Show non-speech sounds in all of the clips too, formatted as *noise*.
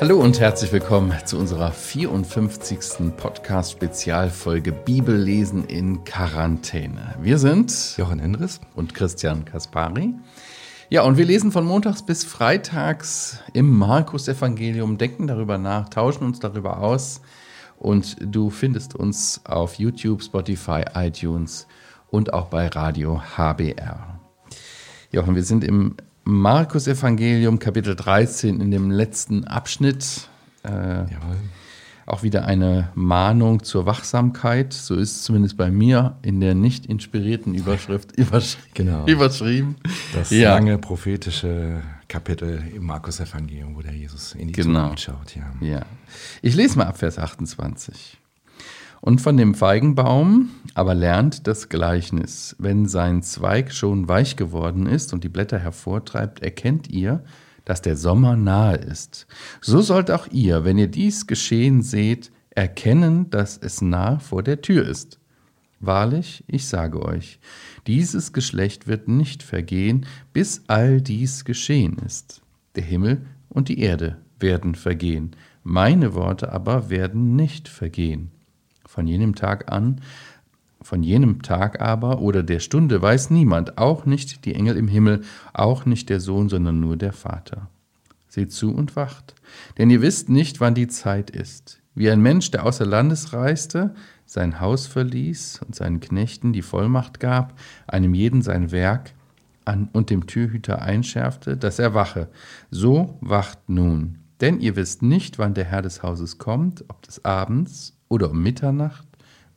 Hallo und herzlich willkommen zu unserer 54. Podcast-Spezialfolge Bibellesen in Quarantäne. Wir sind Jochen Endres und Christian Kaspari. Ja, und wir lesen von montags bis freitags im Markus-Evangelium, denken darüber nach, tauschen uns darüber aus. Und du findest uns auf YouTube, Spotify, iTunes und auch bei Radio HBR. Jochen, wir sind im Markus Evangelium Kapitel 13 in dem letzten Abschnitt. Äh, auch wieder eine Mahnung zur Wachsamkeit. So ist es zumindest bei mir in der nicht inspirierten Überschrift *laughs* übersch genau. überschrieben. Das ja. lange prophetische Kapitel im Markus Evangelium, wo der Jesus in die genau. Zukunft schaut. Ja. ja. Ich lese mal ab Vers 28. Und von dem Feigenbaum aber lernt das Gleichnis. Wenn sein Zweig schon weich geworden ist und die Blätter hervortreibt, erkennt ihr, dass der Sommer nahe ist. So sollt auch ihr, wenn ihr dies geschehen seht, erkennen, dass es nah vor der Tür ist. Wahrlich, ich sage euch, dieses Geschlecht wird nicht vergehen, bis all dies geschehen ist. Der Himmel und die Erde werden vergehen, meine Worte aber werden nicht vergehen. Von jenem Tag an, von jenem Tag aber oder der Stunde weiß niemand, auch nicht die Engel im Himmel, auch nicht der Sohn, sondern nur der Vater. Seht zu und wacht, denn ihr wisst nicht, wann die Zeit ist. Wie ein Mensch, der außer Landes reiste, sein Haus verließ und seinen Knechten die Vollmacht gab, einem jeden sein Werk an und dem Türhüter einschärfte, dass er wache. So wacht nun. Denn ihr wisst nicht, wann der Herr des Hauses kommt, ob des Abends oder um Mitternacht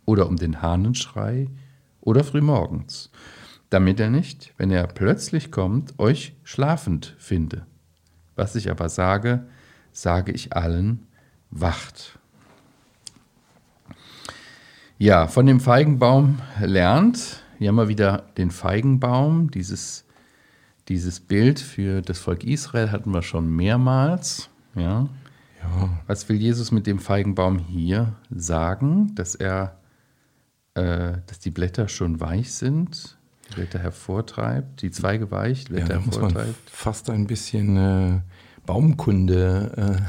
oder um den Hahnenschrei oder frühmorgens, damit er nicht, wenn er plötzlich kommt, euch schlafend finde. Was ich aber sage, sage ich allen, wacht. Ja, von dem Feigenbaum lernt, hier haben wir wieder den Feigenbaum, dieses, dieses Bild für das Volk Israel hatten wir schon mehrmals, ja. Ja. Was will Jesus mit dem Feigenbaum hier sagen? Dass er, äh, dass die Blätter schon weich sind, die Blätter hervortreibt, die Zweige weich, Blätter ja, hervortreibt. Muss man fast ein bisschen äh, Baumkunde,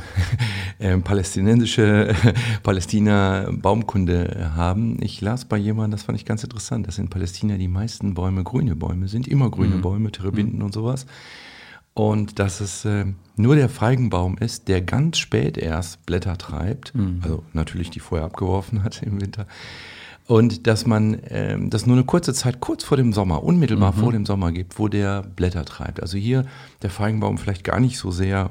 äh, *laughs* äh palästinensische äh, Palästina Baumkunde haben. Ich las bei jemandem, das fand ich ganz interessant, dass in Palästina die meisten Bäume grüne Bäume sind, immer grüne mhm. Bäume, Terebinden mhm. und sowas und dass es äh, nur der Feigenbaum ist, der ganz spät erst Blätter treibt, mhm. also natürlich die vorher abgeworfen hat im Winter. Und dass man äh, das nur eine kurze Zeit, kurz vor dem Sommer, unmittelbar mhm. vor dem Sommer gibt, wo der Blätter treibt. Also hier der Feigenbaum vielleicht gar nicht so sehr,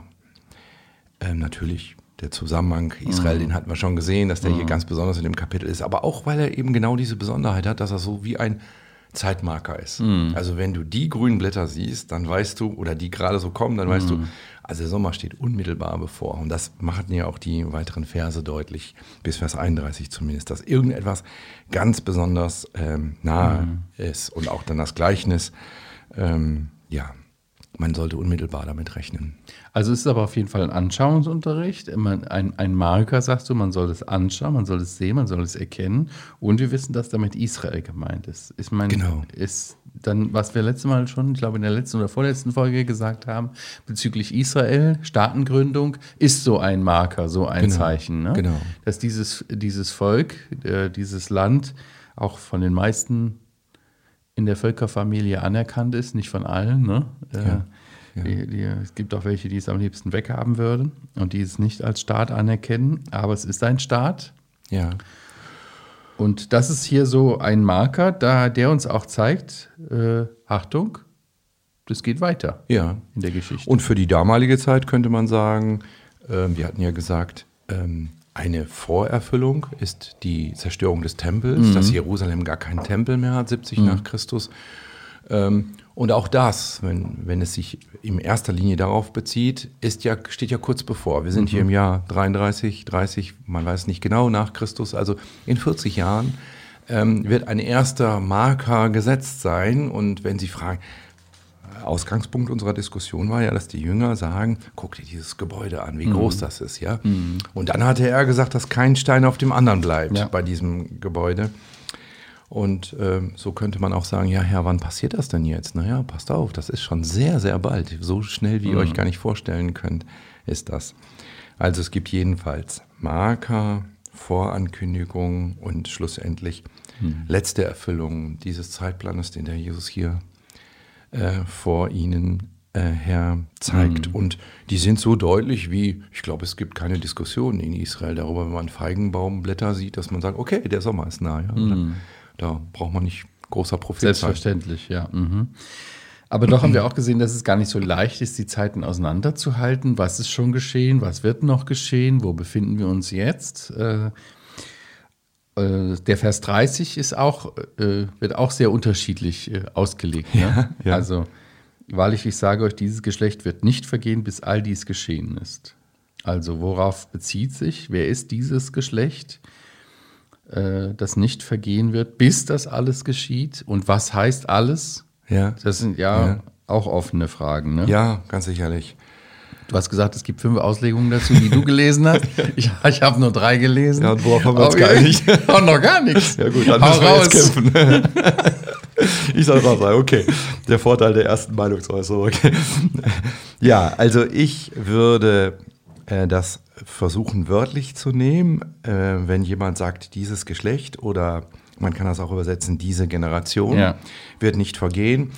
äh, natürlich der Zusammenhang Israel, mhm. den hatten wir schon gesehen, dass der hier mhm. ganz besonders in dem Kapitel ist, aber auch weil er eben genau diese Besonderheit hat, dass er so wie ein Zeitmarker ist. Mhm. Also wenn du die grünen Blätter siehst, dann weißt du, oder die gerade so kommen, dann weißt mhm. du, also der Sommer steht unmittelbar bevor. Und das machen ja auch die weiteren Verse deutlich, bis Vers 31 zumindest, dass irgendetwas ganz besonders ähm, nahe mhm. ist. Und auch dann das Gleichnis, ähm, ja, man sollte unmittelbar damit rechnen. Also es ist aber auf jeden Fall ein Anschauungsunterricht, ein, ein Marker, sagst du, man soll es anschauen, man soll es sehen, man soll es erkennen. Und wir wissen, dass damit Israel gemeint ist. Ist mein, genau. Ist dann, was wir letztes Mal schon, ich glaube in der letzten oder vorletzten Folge gesagt haben, bezüglich Israel, Staatengründung, ist so ein Marker, so ein genau. Zeichen. Ne? Genau. Dass dieses, dieses Volk, äh, dieses Land auch von den meisten in der Völkerfamilie anerkannt ist, nicht von allen. Ne? Äh, ja. Ja. Die, die, es gibt auch welche, die es am liebsten weghaben würden und die es nicht als Staat anerkennen, aber es ist ein Staat. Ja. Und das ist hier so ein Marker, da, der uns auch zeigt, äh, Achtung, das geht weiter ja. in der Geschichte. Und für die damalige Zeit könnte man sagen, äh, wir hatten ja gesagt, ähm, eine Vorerfüllung ist die Zerstörung des Tempels, mhm. dass Jerusalem gar keinen Tempel mehr hat, 70 mhm. nach Christus. Ähm, und auch das, wenn, wenn es sich in erster Linie darauf bezieht, ist ja, steht ja kurz bevor. Wir sind mhm. hier im Jahr 33, 30, man weiß nicht genau, nach Christus. Also in 40 Jahren ähm, wird ein erster Marker gesetzt sein. Und wenn Sie fragen, Ausgangspunkt unserer Diskussion war ja, dass die Jünger sagen, guck dir dieses Gebäude an, wie mhm. groß das ist, ja. Mhm. Und dann hatte er gesagt, dass kein Stein auf dem anderen bleibt ja. bei diesem Gebäude. Und ähm, so könnte man auch sagen, ja, Herr, wann passiert das denn jetzt? Naja, passt auf, das ist schon sehr, sehr bald. So schnell, wie ihr euch gar nicht vorstellen könnt, ist das. Also es gibt jedenfalls Marker, Vorankündigung und schlussendlich letzte Erfüllung dieses Zeitplanes, den der Jesus hier äh, vor ihnen äh, her zeigt. Und die sind so deutlich wie, ich glaube, es gibt keine Diskussion in Israel darüber, wenn man Feigenbaumblätter sieht, dass man sagt, okay, der Sommer ist nah. Ja? Da, da braucht man nicht großer Prophet sein. Selbstverständlich, ja. Mhm. Aber doch haben wir auch gesehen, dass es gar nicht so leicht ist, die Zeiten auseinanderzuhalten. Was ist schon geschehen? Was wird noch geschehen? Wo befinden wir uns jetzt? Äh, der Vers 30 ist auch, äh, wird auch sehr unterschiedlich äh, ausgelegt. Ne? Ja, ja. Also, wahrlich, ich sage euch, dieses Geschlecht wird nicht vergehen, bis all dies geschehen ist. Also, worauf bezieht sich? Wer ist dieses Geschlecht, äh, das nicht vergehen wird, bis das alles geschieht? Und was heißt alles? Ja, Das sind ja, Ja. auch offene Fragen. Ne? ja ganz sicherlich. Du hast gesagt, es gibt fünf Auslegungen dazu, die du gelesen hast. *laughs* Ich, ich habe nur drei gelesen. Ja, und worauf haben wir uns geeinigt? Oh, noch gar nichts. Ja gut, dann Hau müssen wir raus. jetzt kämpfen. *laughs* ich soll mal sagen, okay. Der Vorteil der ersten Meinungsäußerung. ja, also ich würde äh, das versuchen wörtlich zu nehmen, äh, wenn jemand sagt, dieses Geschlecht oder man kann das auch übersetzen, diese Generation Ja. wird nicht vergehen.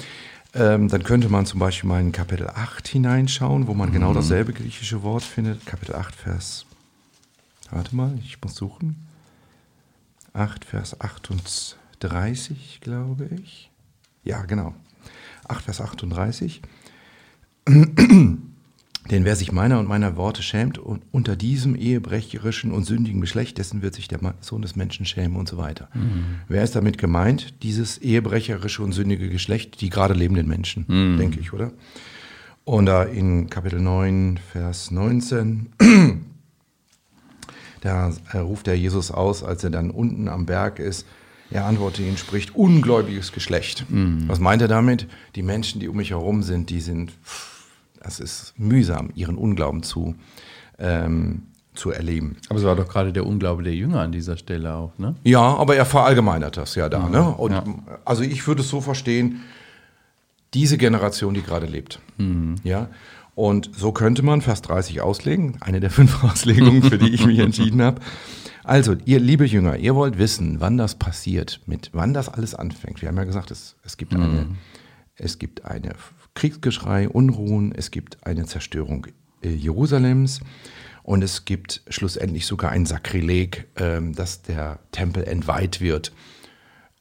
Ähm, dann könnte man zum Beispiel mal in Kapitel 8 hineinschauen, wo man genau dasselbe griechische Wort findet. Kapitel 8, Vers. Warte mal, ich muss suchen. 8, Vers 38, glaube ich. Ja, genau. 8, Vers 38. Denn wer sich meiner und meiner Worte schämt und unter diesem ehebrecherischen und sündigen Geschlecht, dessen wird sich der Sohn des Menschen schämen und so weiter. Wer ist damit gemeint? Dieses ehebrecherische und sündige Geschlecht, die gerade lebenden Menschen, denke ich, oder? Und da in Kapitel 9, Vers 19, *clears throat* da äh, ruft der Jesus aus, als er dann unten am Berg ist. Er antwortet ihn, spricht ungläubiges Geschlecht. Was meint er damit? Die Menschen, die um mich herum sind, die sind, pff, das ist mühsam, ihren Unglauben zu, ähm, zu erleben. Aber es war doch gerade der Unglaube der Jünger an dieser Stelle auch, ne? Ja, aber er verallgemeinert das ja da. Ne? Und, ja. Also ich würde es so verstehen, diese Generation, die gerade lebt. Ja. Und so könnte man Vers 30 auslegen, eine der fünf *laughs* Auslegungen, für die ich mich entschieden habe. Also, ihr liebe Jünger, ihr wollt wissen, wann das passiert, mit wann das alles anfängt. Wir haben ja gesagt, es, es gibt eine, es gibt eine Kriegsgeschrei, Unruhen, es gibt eine Zerstörung äh, Jerusalems und es gibt schlussendlich sogar ein Sakrileg, ähm, dass der Tempel entweiht wird.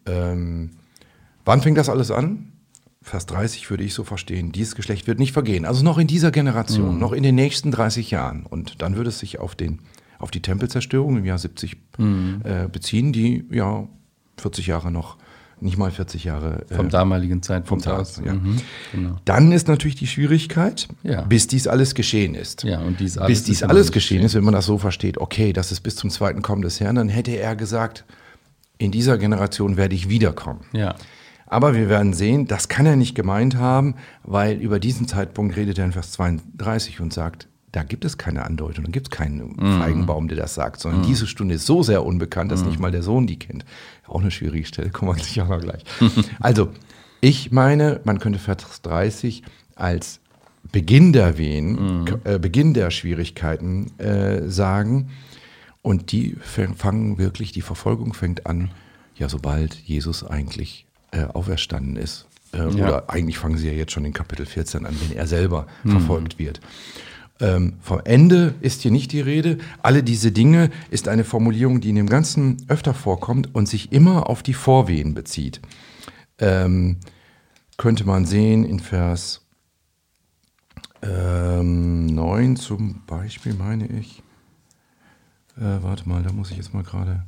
Ähm, wann fängt das alles an? Vers 30 würde ich so verstehen, dieses Geschlecht wird nicht vergehen. Also noch in dieser Generation, noch in den nächsten 30 Jahren. Und dann würde es sich auf, den, auf die Tempelzerstörung im Jahr 70 äh, beziehen, die ja 40 Jahre noch, nicht mal 40 Jahre Vom äh, damaligen Zeitpunkt vom aus. ja. Mhm, genau. Dann ist natürlich die Schwierigkeit, Ja. bis dies alles geschehen ist. Ja, und dies alles bis dies alles geschehen ist, wenn man das so versteht, okay, das ist bis zum zweiten Kommen des Herrn, dann hätte er gesagt, in dieser Generation werde ich wiederkommen. Ja. Aber wir werden sehen, das kann er nicht gemeint haben, weil über diesen Zeitpunkt redet er in Vers 32 und sagt, da gibt es keine Andeutung, da gibt es keinen Feigenbaum, der das sagt, sondern diese Stunde ist so sehr unbekannt, dass nicht mal der Sohn die kennt. Auch eine schwierige Stelle, *laughs* kommen wir sicher mal gleich. also, ich meine, man könnte Vers 30 als Beginn der Wehen, äh, Beginn der Schwierigkeiten äh, sagen. Und die fang- fangen wirklich, die Verfolgung fängt an, ja, sobald Jesus eigentlich äh, auferstanden ist. Äh, Ja. Oder eigentlich fangen sie ja jetzt schon in Kapitel 14 an, wenn er selber verfolgt wird. Ähm, vom Ende ist hier nicht die Rede. Alle diese Dinge ist eine Formulierung, die in dem Ganzen öfter vorkommt und sich immer auf die Vorwehen bezieht. Ähm, könnte man sehen in Vers ähm, 9 zum Beispiel, meine ich. Äh, warte mal, da muss ich jetzt mal gerade.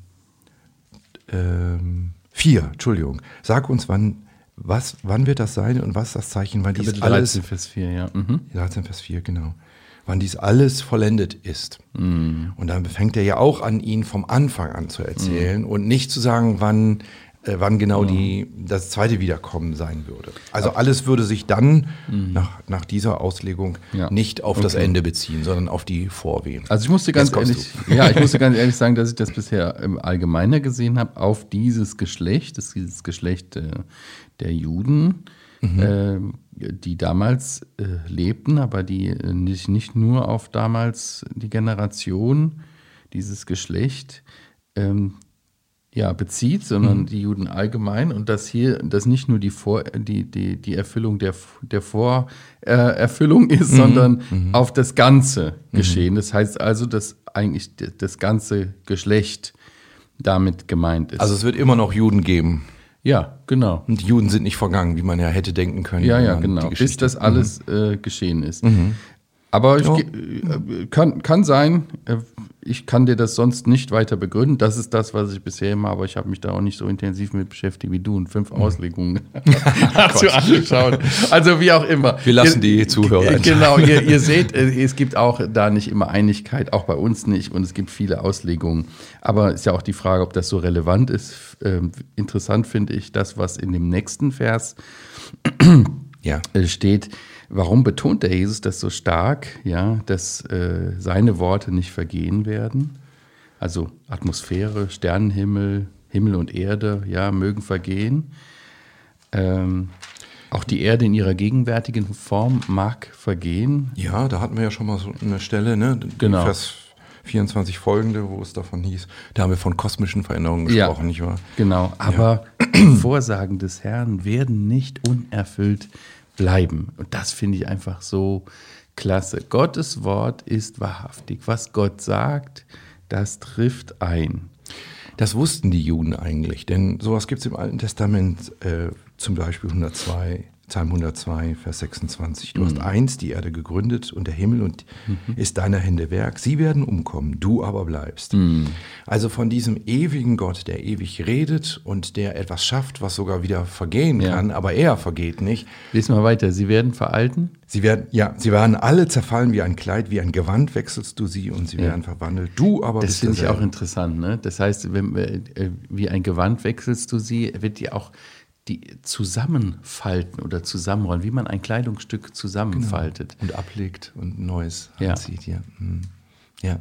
Ähm, 4, Entschuldigung. Sag uns, wann, was, wann wird das sein und was ist das Zeichen, dies Kapitel alles 13, Vers 4, ja. Mhm. 13, Vers 4, genau. Wann dies alles vollendet ist. Und dann fängt er ja auch an, ihn vom Anfang an zu erzählen und nicht zu sagen, wann äh, wann genau die, das zweite Wiederkommen sein würde. Also alles würde sich dann nach, nach dieser Auslegung Ja. nicht auf das Okay. Ende beziehen, sondern auf die Vorwehen. Also ich musste ganz ehrlich, *laughs* ja, ich musste *laughs* ganz ehrlich sagen, dass ich das bisher im Allgemeiner gesehen habe auf dieses Geschlecht, das dieses Geschlecht äh, der Juden, äh, die damals äh, lebten, aber die äh, nicht, nicht nur auf damals die Generation, dieses Geschlecht ähm, ja, bezieht, sondern die Juden allgemein und dass hier das nicht nur die, Vor, die, die, die Erfüllung der, der Vorerfüllung äh, *laughs* ist, sondern auf das ganze Geschehen. Das heißt also, dass eigentlich das ganze Geschlecht damit gemeint ist. Also es wird immer noch Juden geben. Ja, genau. Und die Juden sind nicht vergangen, wie man ja hätte denken können. Ja, ja, genau. Bis das alles äh, geschehen ist. Aber ich, Ja. äh, kann, kann sein, äh, ich kann dir das sonst nicht weiter begründen. Das ist das, was ich bisher immer, aber ich habe mich da auch nicht so intensiv mit beschäftigt wie du und fünf Auslegungen *laughs* *laughs* hast du angeschaut. Also wie auch immer. Wir lassen Ihr- die Zuhörer Äh, Genau, ihr, ihr *laughs* seht, äh, es gibt auch da nicht immer Einigkeit, auch bei uns nicht und es gibt viele Auslegungen. Aber ist ja auch die Frage, ob das so relevant ist. Ähm, interessant finde ich das, was in dem nächsten Vers Ja. steht, warum betont der Jesus das so stark, ja, dass äh, seine Worte nicht vergehen werden? Also Atmosphäre, Sternenhimmel, Himmel und Erde, ja, mögen vergehen. Ähm, auch die Erde in ihrer gegenwärtigen Form mag vergehen. Ja, da hatten wir ja schon mal so eine Stelle, ne? Genau. Vers 24 folgende, wo es davon hieß. Da haben wir von kosmischen Veränderungen Ja. gesprochen, nicht wahr? Genau, aber die Vorsagen des Herrn werden nicht unerfüllt bleiben. Und das finde ich einfach so klasse. Gottes Wort ist wahrhaftig. Was Gott sagt, das trifft ein. Das wussten die Juden eigentlich, denn sowas gibt es im Alten Testament, äh, zum Beispiel 102, Psalm 102, Vers 26. Du hast einst die Erde gegründet und der Himmel und ist deiner Hände Werk. Sie werden umkommen, du aber bleibst. Also von diesem ewigen Gott, der ewig redet und der etwas schafft, was sogar wieder vergehen Ja. kann, aber er vergeht nicht. Lies mal weiter. Sie werden veralten. Sie werden, ja, sie werden alle zerfallen wie ein Kleid, wie ein Gewand wechselst du sie und sie werden verwandelt. Du aber Das bist finde ich auch interessant. Ne? Das heißt, wenn, äh, wie ein Gewand wechselst du sie, wird die auch die zusammenfalten oder zusammenrollen, wie man ein Kleidungsstück zusammenfaltet. und ablegt und Neues Ja. anzieht. Ja. Mhm. ja.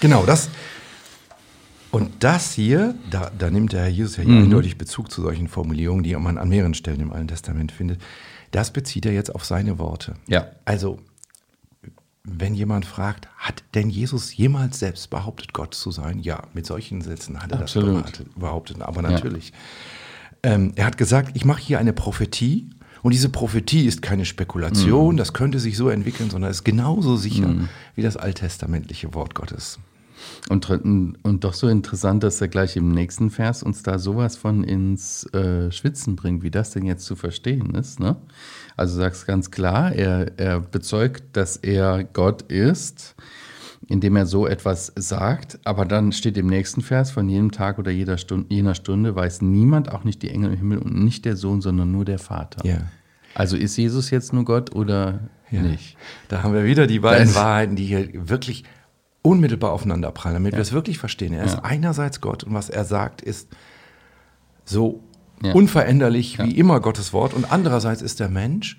Genau, das. Und das hier, da, da nimmt der Herr Jesus ja hier Mhm. eindeutig Bezug zu solchen Formulierungen, die man an mehreren Stellen im Alten Testament findet. Das bezieht er jetzt auf seine Worte. Ja. Also, wenn jemand fragt, hat denn Jesus jemals selbst behauptet, Gott zu sein? Ja, mit solchen Sätzen hat er Absolut. das behauptet, behauptet aber natürlich. Ähm, er hat gesagt, ich mache hier eine Prophetie und diese Prophetie ist keine Mhm. Spekulation, das könnte sich so entwickeln, sondern ist genauso sicher wie das alttestamentliche Wort Gottes. Und, und doch so interessant, dass er gleich im nächsten Vers uns da sowas von ins äh, Schwitzen bringt, wie das denn jetzt zu verstehen ist. Ne? Also sagst ganz klar, er, er bezeugt, dass er Gott ist, indem er so etwas sagt, aber dann steht im nächsten Vers, von jedem Tag oder jeder Stunde, jener Stunde weiß niemand, auch nicht die Engel im Himmel und nicht der Sohn, sondern nur der Vater. Ja. Also ist Jesus jetzt nur Gott oder nicht? Da haben wir wieder die beiden Das- Wahrheiten, die hier wirklich unmittelbar aufeinander prallen, damit wir es wirklich verstehen. Er ist einerseits Gott und was er sagt, ist so Ja. unveränderlich wie immer Gottes Wort und andererseits ist er Mensch.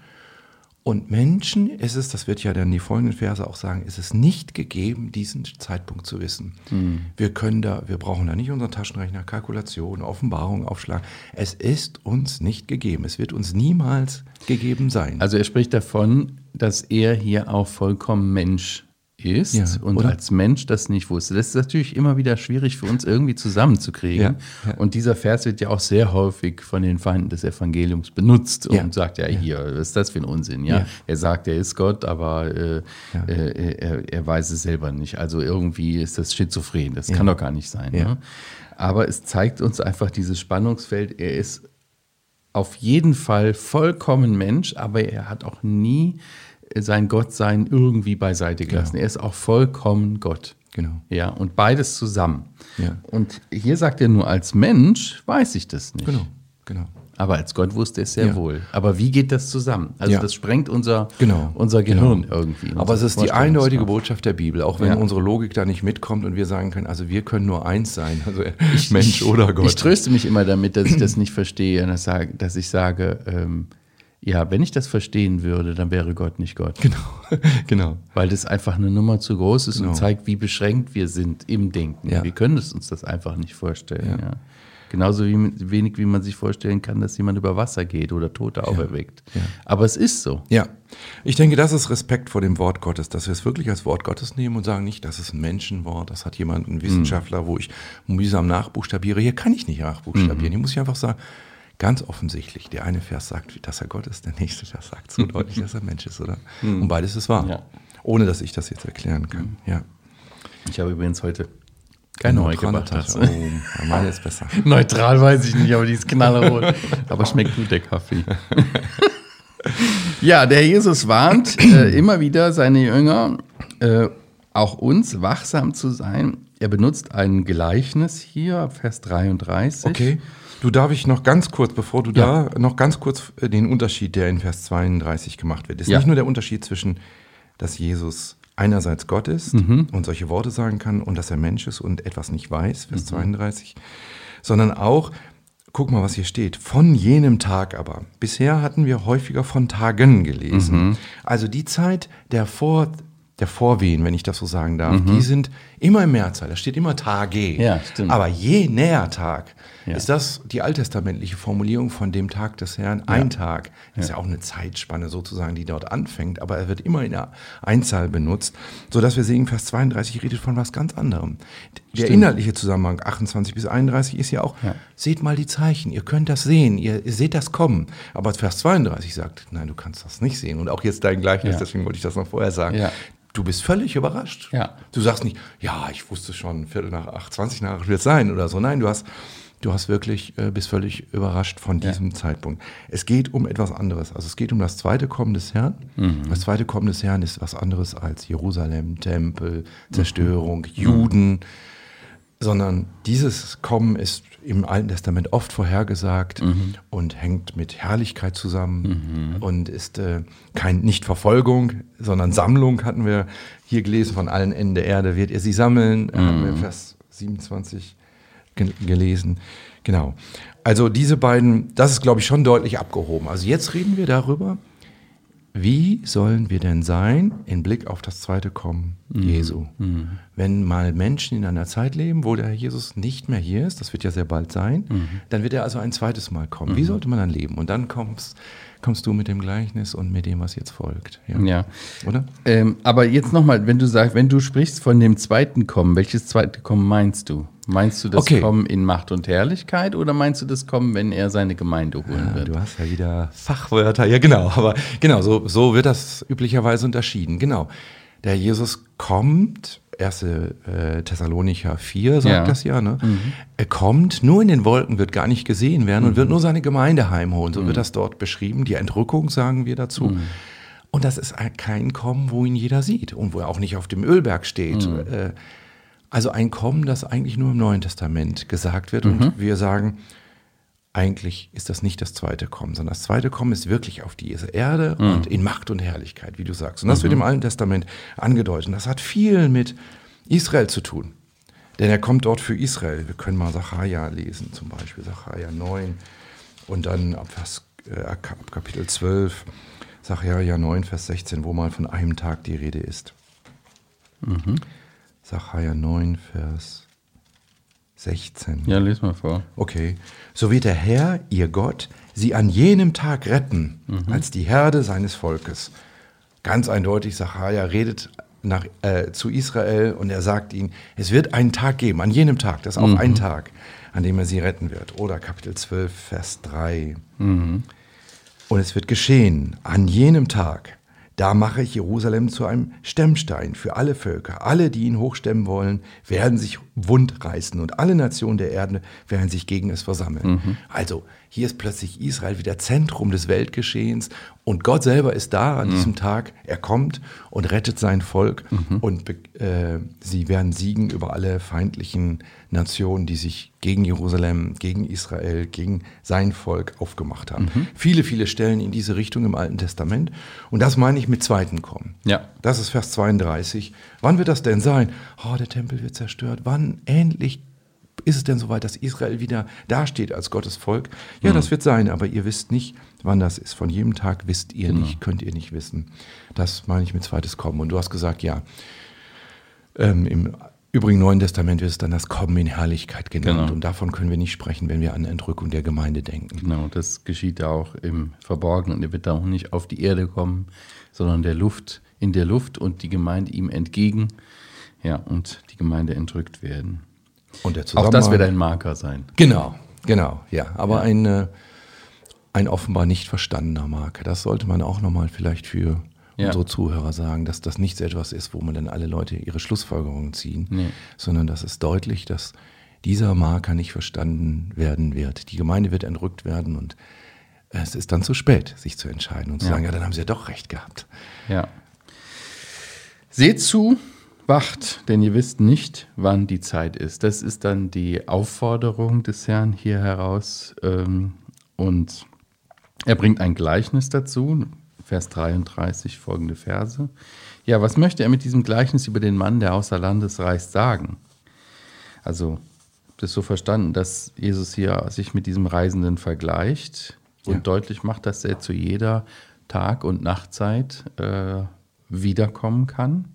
Und Menschen ist es, das wird ja dann die folgenden Verse auch sagen, ist es nicht gegeben, diesen Zeitpunkt zu wissen. Wir können da, wir brauchen da nicht unseren Taschenrechner, Kalkulation, Offenbarung aufschlagen. Es ist uns nicht gegeben. Es wird uns niemals gegeben sein. Also er spricht davon, dass er hier auch vollkommen Mensch ist Ja, und oder? als Mensch das nicht wusste. Das ist natürlich immer wieder schwierig für uns irgendwie zusammenzukriegen. Ja, ja. Und dieser Vers wird ja auch sehr häufig von den Feinden des Evangeliums benutzt und sagt ja, hier, was ist das für ein Unsinn? Ja, er sagt, er ist Gott, aber äh, äh, er, er weiß es selber nicht. Also irgendwie ist das schizophren. Das kann doch gar nicht sein. Ne? Aber es zeigt uns einfach dieses Spannungsfeld. Er ist auf jeden Fall vollkommen Mensch, aber er hat auch nie sein Gottsein irgendwie beiseite gelassen. Er ist auch vollkommen Gott. Genau. Ja, und beides zusammen. Ja. Und hier sagt er nur, als Mensch weiß ich das nicht. Genau, genau. Aber als Gott wusste es sehr Ja. wohl. Aber wie geht das zusammen? Also Ja. das sprengt unser, Genau, unser Gehirn genau. irgendwie. Aber es ist die eindeutige. Botschaft der Bibel, auch wenn Ja. unsere Logik da nicht mitkommt und wir sagen können, also wir können nur eins sein, also Mensch oder Gott. Ich tröste mich immer damit, dass ich das nicht verstehe, dass ich sage, ähm, ja, wenn ich das verstehen würde, dann wäre Gott nicht Gott. genau, *laughs* genau. Weil das einfach eine Nummer zu groß ist Genau. und zeigt, wie beschränkt wir sind im Denken. Ja. Wir können es uns das einfach nicht vorstellen. Ja. Ja. Genauso wie, wenig, wie man sich vorstellen kann, dass jemand über Wasser geht oder Tote auferweckt. Aber es ist so. Ja, ich denke, das ist Respekt vor dem Wort Gottes, dass wir es wirklich als Wort Gottes nehmen und sagen nicht, das ist ein Menschenwort, das hat jemand, ein Wissenschaftler, wo ich mühsam nachbuchstabiere. Hier kann ich nicht nachbuchstabieren. Hier muss ich einfach sagen, ganz offensichtlich, der eine Vers sagt, dass er Gott ist, der nächste Vers sagt so deutlich, dass er Mensch ist, oder? Und beides ist wahr. Ja. Ohne dass ich das jetzt erklären kann. Ja. Ich habe übrigens heute keine hast. Oh, meine ist besser. *laughs* Neutral weiß ich nicht, aber die ist knallerot. aber schmeckt gut der Kaffee. *laughs* ja, der Jesus warnt äh, immer wieder seine Jünger, äh, auch uns, wachsam zu sein. Er benutzt ein Gleichnis hier, Vers 33. Okay. Du darf ich noch ganz kurz, bevor du Ja. da noch ganz kurz äh, den Unterschied, der in Vers 32 gemacht wird. Ist Ja. nicht nur der Unterschied zwischen, dass Jesus einerseits Gott ist Mhm. und solche Worte sagen kann und dass er Mensch ist und etwas nicht weiß, Mhm. Vers 32, sondern auch, guck mal, was hier steht, von jenem Tag aber. Bisher hatten wir häufiger von Tagen gelesen. Mhm. Also die Zeit der Vor der Vorwehen, wenn ich das so sagen darf, Mhm. die sind immer im Mehrzahl. Da steht immer Tage. Ja, stimmt. Aber je näher Tag, Ja. ist das die alttestamentliche Formulierung von dem Tag des Herrn. Ein Tag ist ja auch eine Zeitspanne sozusagen, die dort anfängt, aber er wird immer in der Einzahl benutzt, sodass wir sehen, Vers 32 redet von was ganz anderem. Der Stimmt. inhaltliche Zusammenhang 28 bis 31 ist ja auch, Ja. seht mal die Zeichen, ihr könnt das sehen, ihr, ihr seht das kommen. Aber Vers 32 sagt, nein, du kannst das nicht sehen. Und auch jetzt dein Gleichnis, Ja. deswegen wollte ich das noch vorher sagen. Ja. Du bist völlig überrascht. Ja. Du sagst nicht, ja, ich wusste schon, Viertel nach acht, 20 nach acht wird es sein oder so. Nein, du hast, du hast wirklich, äh, bist völlig überrascht von Ja. diesem Zeitpunkt. Es geht um etwas anderes. Also es geht um das zweite Kommen des Herrn. Mhm. Das zweite Kommen des Herrn ist was anderes als Jerusalem, Tempel, Mhm. Zerstörung, Juden. Sondern dieses Kommen ist im Alten Testament oft vorhergesagt Mhm. und hängt mit Herrlichkeit zusammen und ist äh, kein nicht Verfolgung, sondern Sammlung hatten wir hier gelesen von allen Enden der Erde wird er sie sammeln, haben wir Vers 27 ge gelesen. Genau. Also diese beiden, das ist glaube ich schon deutlich abgehoben. Also jetzt reden wir darüber, wie sollen wir denn sein in Blick auf das zweite Kommen Jesu? Wenn mal Menschen in einer Zeit leben, wo der Herr Jesus nicht mehr hier ist, das wird ja sehr bald sein, dann wird er also ein zweites Mal kommen. Wie sollte man dann leben? Und dann kommst, kommst du mit dem Gleichnis und mit dem, was jetzt folgt. Ja. Oder? Ähm, aber jetzt nochmal, wenn du sagst, wenn du sprichst von dem zweiten Kommen, welches zweite Kommen meinst du? Meinst du das Okay. Kommen in Macht und Herrlichkeit oder meinst du das Kommen, wenn er seine Gemeinde holen Ja, wird? du hast ja wieder Fachwörter. Ja, genau. Aber genau, so, so wird das üblicherweise unterschieden. Genau. Der Jesus kommt, 1. Äh, Thessalonicher 4 sagt Ja. das ja, ne? Er kommt, nur in den Wolken wird gar nicht gesehen werden und wird nur seine Gemeinde heimholen. So wird das dort beschrieben. Die Entrückung sagen wir dazu. Und das ist kein Kommen, wo ihn jeder sieht und wo er auch nicht auf dem Ölberg steht. Äh, also ein Kommen, das eigentlich nur im Neuen Testament gesagt wird. Und wir sagen, eigentlich ist das nicht das zweite Kommen, sondern das zweite Kommen ist wirklich auf diese Erde und in Macht und Herrlichkeit, wie du sagst. Und das wird im Alten Testament angedeutet. Und das hat viel mit Israel zu tun. Denn er kommt dort für Israel. Wir können mal Sacharja lesen, zum Beispiel Sacharja 9 und dann ab, Vers, äh, ab Kapitel 12, Sacharja 9, Vers 16, wo mal von einem Tag die Rede ist. Sacharja 9, Vers 16. Ja, les mal vor. Okay. So wird der Herr, ihr Gott, sie an jenem Tag retten, als die Herde seines Volkes. Ganz eindeutig, Sacharja redet nach, äh, zu Israel und er sagt ihnen, es wird einen Tag geben, an jenem Tag, das ist auch ein Tag, an dem er sie retten wird. Oder Kapitel 12, Vers 3. Und es wird geschehen, an jenem Tag, da mache ich Jerusalem zu einem Stemmstein für alle Völker. Alle, die ihn hochstemmen wollen, werden sich wundreißen und alle Nationen der Erde werden sich gegen es versammeln. Also hier ist plötzlich Israel wieder Zentrum des Weltgeschehens und Gott selber ist da an diesem Tag. Er kommt und rettet sein Volk und äh, sie werden siegen über alle feindlichen Nationen, die sich gegen Jerusalem, gegen Israel, gegen sein Volk aufgemacht haben. Viele, viele Stellen in diese Richtung im Alten Testament. Und das meine ich mit zweiten kommen. Ja. Das ist Vers 32. Wann wird das denn sein? Oh, der Tempel wird zerstört. Wann endlich ist es denn soweit, dass Israel wieder dasteht als Gottes Volk? Ja, das wird sein, aber ihr wisst nicht, wann das ist. Von jedem Tag wisst ihr nicht, könnt ihr nicht wissen. Das meine ich mit zweites Kommen. Und du hast gesagt, ja, ähm, im übrigen Neuen Testament wird es dann das Kommen in Herrlichkeit genannt. Genau. Und davon können wir nicht sprechen, wenn wir an Entrückung der Gemeinde denken. Genau, das geschieht ja auch im Verborgenen. Er wird da auch nicht auf die Erde kommen, sondern der Luft, in der Luft und die Gemeinde ihm entgegen. Ja, und die Gemeinde entrückt werden. Und der Auch das wird ein Marker sein. Genau, genau, ja. Aber Ein, äh, ein offenbar nicht verstandener Marker. Das sollte man auch nochmal vielleicht für Ja. unsere Zuhörer sagen, dass das nicht so etwas ist, wo man dann alle Leute ihre Schlussfolgerungen ziehen, Nee. sondern das ist deutlich, dass dieser Marker nicht verstanden werden wird. Die Gemeinde wird entrückt werden und es ist dann zu spät, sich zu entscheiden und zu Ja. sagen, ja, dann haben sie ja doch recht gehabt. Ja. Seht zu, wacht, denn ihr wisst nicht, wann die Zeit ist. Das ist dann die Aufforderung des Herrn hier heraus. ähm, Und er bringt ein Gleichnis dazu, Vers 33, folgende Verse. Ja, was möchte er mit diesem Gleichnis über den Mann, der außer Landes reist, sagen? Also, das so verstanden, dass Jesus hier sich mit diesem Reisenden vergleicht und Ja. deutlich macht, dass er zu jeder Tag- und Nachtzeit äh, wiederkommen kann.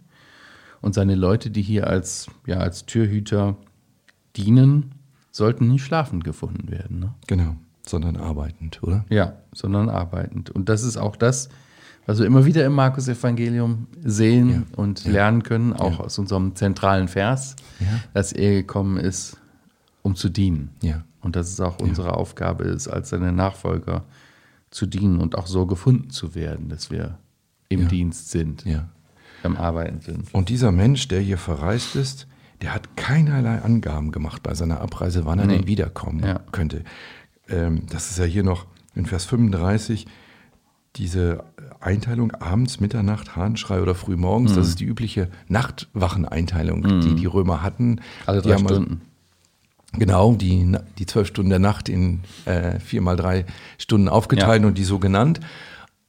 Und seine Leute, die hier als, ja, als Türhüter dienen, sollten nicht schlafend gefunden werden. Ne? Genau, sondern arbeitend, oder? Ja, sondern arbeitend. Und das ist auch das, was wir immer wieder im Markus-Evangelium sehen Ja. und Ja. lernen können, auch Ja. aus unserem zentralen Vers, dass er gekommen ist, um zu dienen. Ja. Und dass es auch unsere Aufgabe ist, als seine Nachfolger zu dienen und auch so gefunden zu werden, dass wir im. Dienst sind, Ja. Am Arbeiten sind. Und dieser Mensch, der hier verreist ist, der hat keinerlei Angaben gemacht bei seiner Abreise, wann er Nee. denn wiederkommen Ja. könnte. Ähm, das ist ja hier noch in Vers 35 diese Einteilung abends, Mitternacht, Hahnschrei oder frühmorgens. Mhm. Das ist die übliche Nachtwacheneinteilung, die die Römer hatten. Alle drei also- Stunden. Genau, die, die zwölf Stunden der Nacht in äh, vier mal drei Stunden aufgeteilt Ja. und die so genannt.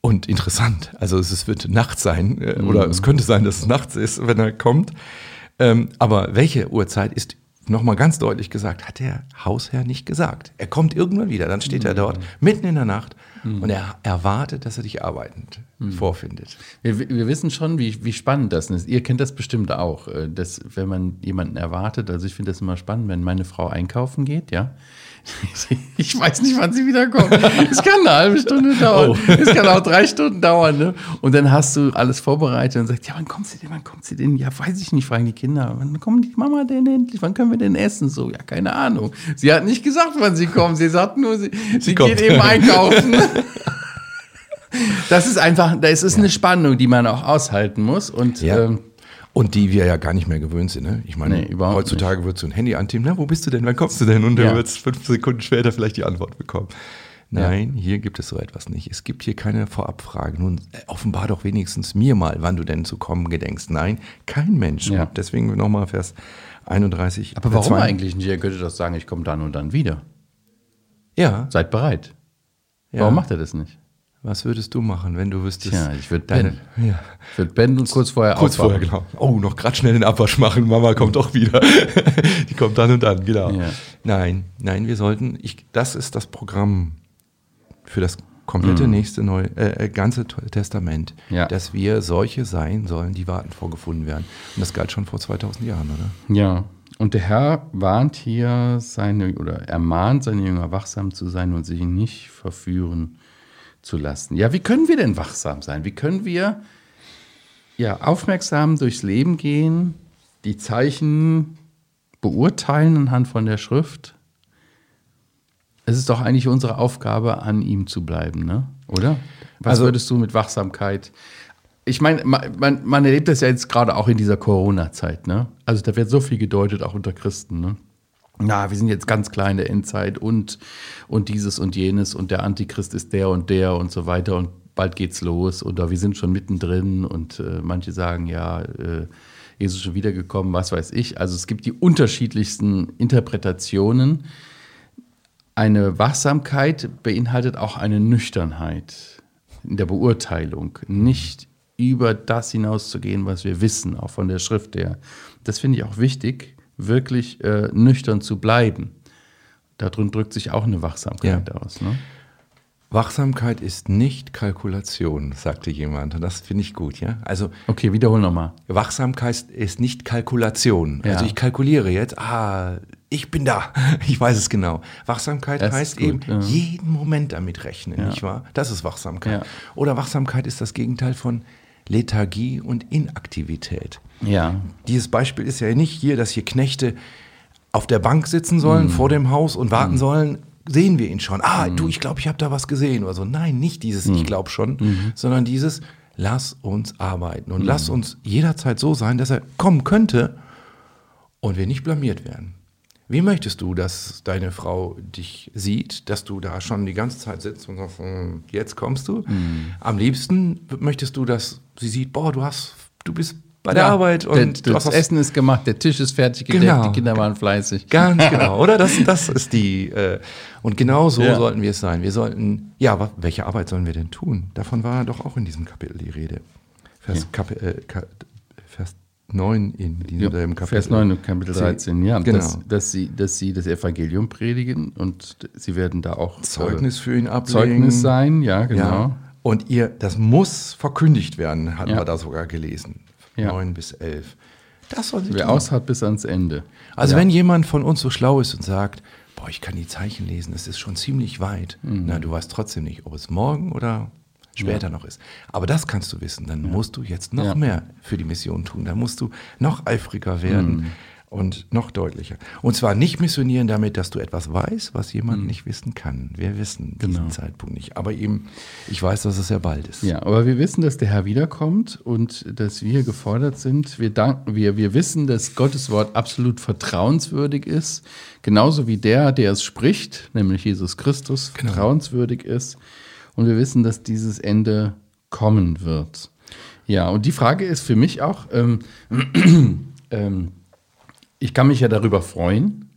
Und interessant, also es, es wird Nacht sein, äh, Mhm. oder es könnte sein, dass es nachts ist, wenn er kommt. Ähm, aber welche Uhrzeit ist nochmal ganz deutlich gesagt, hat der Hausherr nicht gesagt. Er kommt irgendwann wieder, dann steht Mhm. er dort, mitten in der Nacht, und er erwartet, dass er dich arbeitend Mhm. vorfindet. Wir, wir wissen schon, wie, wie spannend das ist. Ihr kennt das bestimmt auch, äh, dass wenn man jemanden erwartet, also ich finde das immer spannend, wenn meine Frau einkaufen geht, ja. *laughs* Ich weiß nicht, wann sie wiederkommt. Es kann eine halbe Stunde dauern. Es kann auch drei Stunden dauern. Ne? Und dann hast du alles vorbereitet und sagst, ja, wann kommt sie denn? Wann kommt sie denn? Ja, weiß ich nicht, fragen die Kinder. Wann kommt die Mama denn endlich? Wann können wir denn essen? So, ja, keine Ahnung. Sie hat nicht gesagt, wann sie kommt. Sie sagt nur, sie, sie, kommt. geht eben einkaufen. Das ist einfach, das ist eine Spannung, die man auch aushalten muss. Und Ja. ähm, Und die wir ja gar nicht mehr gewöhnt sind. Ne? Ich meine, Nee, heutzutage wird so ein Handy antippen, na, wo bist du denn, wann kommst du denn? Und Ja. du wirst fünf Sekunden später vielleicht die Antwort bekommen. Nein, hier gibt es so etwas nicht. Es gibt hier keine Vorabfrage. Nun, offenbar doch wenigstens mir mal, wann du denn zu kommen gedenkst. Nein, kein Mensch. Ja. Deswegen nochmal Vers 31. aber warum zwei- eigentlich nicht? Er könnte doch sagen, ich komme dann und dann wieder. Ja, Seid bereit. ja. Warum macht er das nicht? Was würdest du machen, wenn du wüsstest? Tja, ich würde pennen. ja. Ich würde und kurz vorher Kurz aufwachen. vorher, genau. Oh, noch gerade schnell den Abwasch machen. Mama kommt doch wieder. *laughs* Die kommt dann und dann, genau. Ja. Nein, nein, wir sollten, ich, das ist das Programm für das komplette nächste neue, äh, äh, ganze Testament, Mhm. Ja. dass wir solche sein sollen, die warten vorgefunden werden. Und das galt schon vor 2000 Jahren, oder? Ja, und der Herr warnt hier seine oder ermahnt seine Jünger, wachsam zu sein und sich nicht verführen zu lassen. Ja, wie können wir denn wachsam sein? Wie können wir ja aufmerksam durchs Leben gehen, die Zeichen beurteilen anhand von der Schrift? Es ist doch eigentlich unsere Aufgabe, an ihm zu bleiben, ne? Oder? Was Also- würdest du mit Wachsamkeit ich meine, man, man, erlebt das ja jetzt gerade auch in dieser Corona-Zeit, ne? Also da wird so viel gedeutet, auch unter Christen, ne? Na, wir sind jetzt ganz klein in der Endzeit und, und dieses und jenes und der Antichrist ist der und der und so weiter und bald geht's los oder wir sind schon mittendrin und äh, manche sagen, ja, äh, Jesus ist schon wiedergekommen, was weiß ich. Also es gibt die unterschiedlichsten Interpretationen. Eine Wachsamkeit beinhaltet auch eine Nüchternheit in der Beurteilung, nicht über das hinauszugehen, was wir wissen, auch von der Schrift her. Das finde ich auch wichtig, wirklich äh, nüchtern zu bleiben. Darin drückt sich auch eine Wachsamkeit ja. aus. Ne? Wachsamkeit ist nicht Kalkulation, sagte jemand. Und das finde ich gut, ja. Also. Okay, wiederhol nochmal. Wachsamkeit ist nicht Kalkulation. Ja. Also ich kalkuliere jetzt, ah, ich bin da. *laughs* Ich weiß es genau. Wachsamkeit das heißt gut, eben, ja. jeden Moment damit rechnen, ja. nicht wahr? Das ist Wachsamkeit. Oder Wachsamkeit ist das Gegenteil von Lethargie und Inaktivität. Ja. Dieses Beispiel ist ja nicht hier, dass hier Knechte auf der Bank sitzen sollen, mm. vor dem Haus und warten mm. sollen, sehen wir ihn schon. Ah, mhm. du, ich glaube, ich habe da was gesehen oder so. Nein, nicht dieses mhm. Ich glaube schon, mhm. sondern dieses Lass uns arbeiten und lass mhm. uns jederzeit so sein, dass er kommen könnte und wir nicht blamiert werden. Wie möchtest du, dass deine Frau dich sieht, dass du da schon die ganze Zeit sitzt und sagst, hm, jetzt kommst du? Mhm. Am liebsten möchtest du, dass sie sieht, boah, du hast, du bist bei der Arbeit und der, das Essen ist gemacht, der Tisch ist fertig gedeckt, genau. die Kinder waren fleißig. Ganz *laughs* genau, oder? Das, das ist die. Äh, und genau so ja. sollten wir es sein. Wir sollten, ja, was, welche Arbeit sollen wir denn tun? Davon war doch auch in diesem Kapitel die Rede. Vers, ja. Kap, äh, 9 in diesem ja, Kapitel. Vers 9 im Kapitel 13, ja. Genau. Dass, dass, sie, dass sie das Evangelium predigen und sie werden da auch Zeugnis für ihn ablegen. Zeugnis sein, ja, genau. Ja. Und ihr, das muss verkündigt werden, hatten wir da sogar gelesen ja. 9 bis 11. Das soll Wer tun. aus hat bis ans Ende. Also ja. wenn jemand von uns so schlau ist und sagt, boah, ich kann die Zeichen lesen, es ist schon ziemlich weit, mhm. na, du weißt trotzdem nicht, ob es morgen oder später ja. noch ist. Aber das kannst du wissen, dann musst du jetzt noch mehr für die Mission tun, dann musst du noch eifriger werden. Mhm und noch deutlicher. Und zwar nicht missionieren damit, dass du etwas weißt, was jemand mhm. nicht wissen kann. Wir wissen genau. diesen Zeitpunkt nicht. Aber eben, ich weiß, dass es sehr bald ist. Ja, aber wir wissen, dass der Herr wiederkommt und dass wir gefordert sind. Wir, danken, wir, wir wissen, dass Gottes Wort absolut vertrauenswürdig ist. Genauso wie der, der es spricht, nämlich Jesus Christus, genau. vertrauenswürdig ist. Und wir wissen, dass dieses Ende kommen wird. Ja, und die Frage ist für mich auch, ähm, *clears throat* ähm, ich kann mich ja darüber freuen,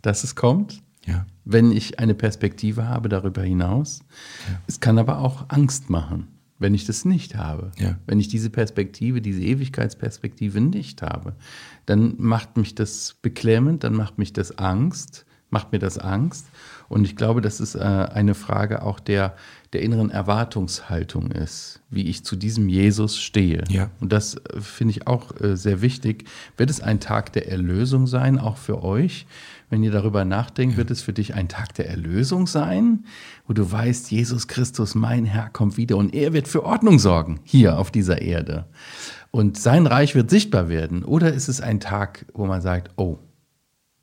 dass es kommt, ja. wenn ich eine Perspektive habe darüber hinaus. Ja. Es kann aber auch Angst machen, wenn ich das nicht habe. Ja. Wenn ich diese Perspektive, diese Ewigkeitsperspektive nicht habe, dann macht mich das beklemmend, dann macht mich das Angst, macht mir das Angst. Und ich glaube, das ist äh, eine Frage auch der, der inneren Erwartungshaltung ist, wie ich zu diesem Jesus stehe. Ja. Und das äh, finde ich auch äh, sehr wichtig. Wird es ein Tag der Erlösung sein, auch für euch? Wenn ihr darüber nachdenkt, ja. wird es für dich ein Tag der Erlösung sein, wo du weißt, Jesus Christus, mein Herr, kommt wieder und er wird für Ordnung sorgen hier auf dieser Erde. Und sein Reich wird sichtbar werden. Oder ist es ein Tag, wo man sagt, oh,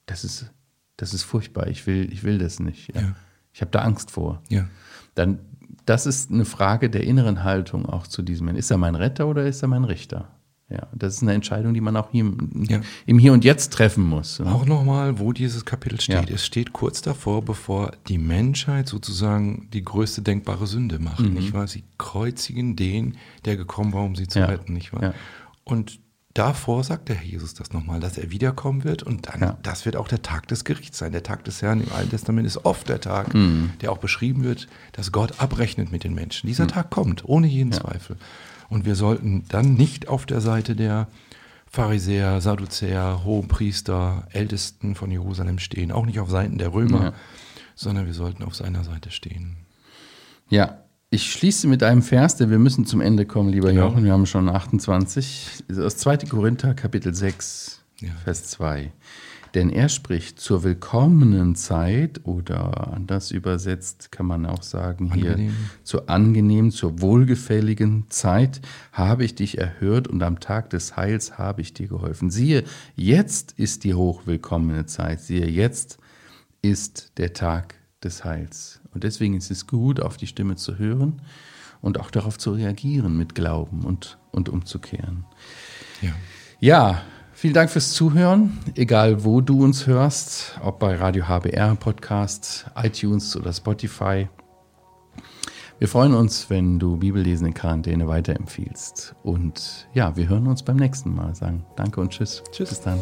das ist, das ist furchtbar, ich will, ich will das nicht. Ja. Ich habe da Angst vor. Ja. Dann das ist eine Frage der inneren Haltung auch zu diesem Menschen. Ist er mein Retter oder ist er mein Richter? Ja, das ist eine Entscheidung, die man auch hier, ja. im Hier und Jetzt treffen muss. Ja. Auch nochmal, wo dieses Kapitel steht. Ja. Es steht kurz davor, bevor die Menschheit sozusagen die größte denkbare Sünde macht. Mhm. Nicht wahr? Sie kreuzigen den, der gekommen war, um sie zu retten. Nicht wahr? Und davor sagt der Herr Jesus das nochmal, dass er wiederkommen wird und dann, ja. das wird auch der Tag des Gerichts sein. Der Tag des Herrn im Alten Testament ist oft der Tag, mhm. der auch beschrieben wird, dass Gott abrechnet mit den Menschen. Dieser mhm. Tag kommt, ohne jeden ja. Zweifel. Und wir sollten dann nicht auf der Seite der Pharisäer, Sadduzäer, Hohenpriester, Ältesten von Jerusalem stehen, auch nicht auf Seiten der Römer, ja. sondern wir sollten auf seiner Seite stehen. Ja, ich schließe mit einem Vers, denn wir müssen zum Ende kommen, lieber ja. Jochen. Wir haben schon 28. Aus 2. Korinther, Kapitel 6, ja. Vers 2. Denn er spricht zur willkommenen Zeit oder anders übersetzt kann man auch sagen hier Angenehm. zur angenehmen, zur wohlgefälligen Zeit habe ich dich erhört und am Tag des Heils habe ich dir geholfen. Siehe, jetzt ist die hochwillkommene Zeit. Siehe, jetzt ist der Tag des Heils. Und deswegen ist es gut, auf die Stimme zu hören und auch darauf zu reagieren mit Glauben und, und umzukehren. Ja. Ja, vielen Dank fürs Zuhören, egal wo du uns hörst, ob bei Radio HBR, Podcast, iTunes oder Spotify. Wir freuen uns, wenn du Bibellesen in Quarantäne weiterempfiehlst. Und ja, wir hören uns beim nächsten Mal. Sagen Danke und Tschüss. Tschüss. Bis dann.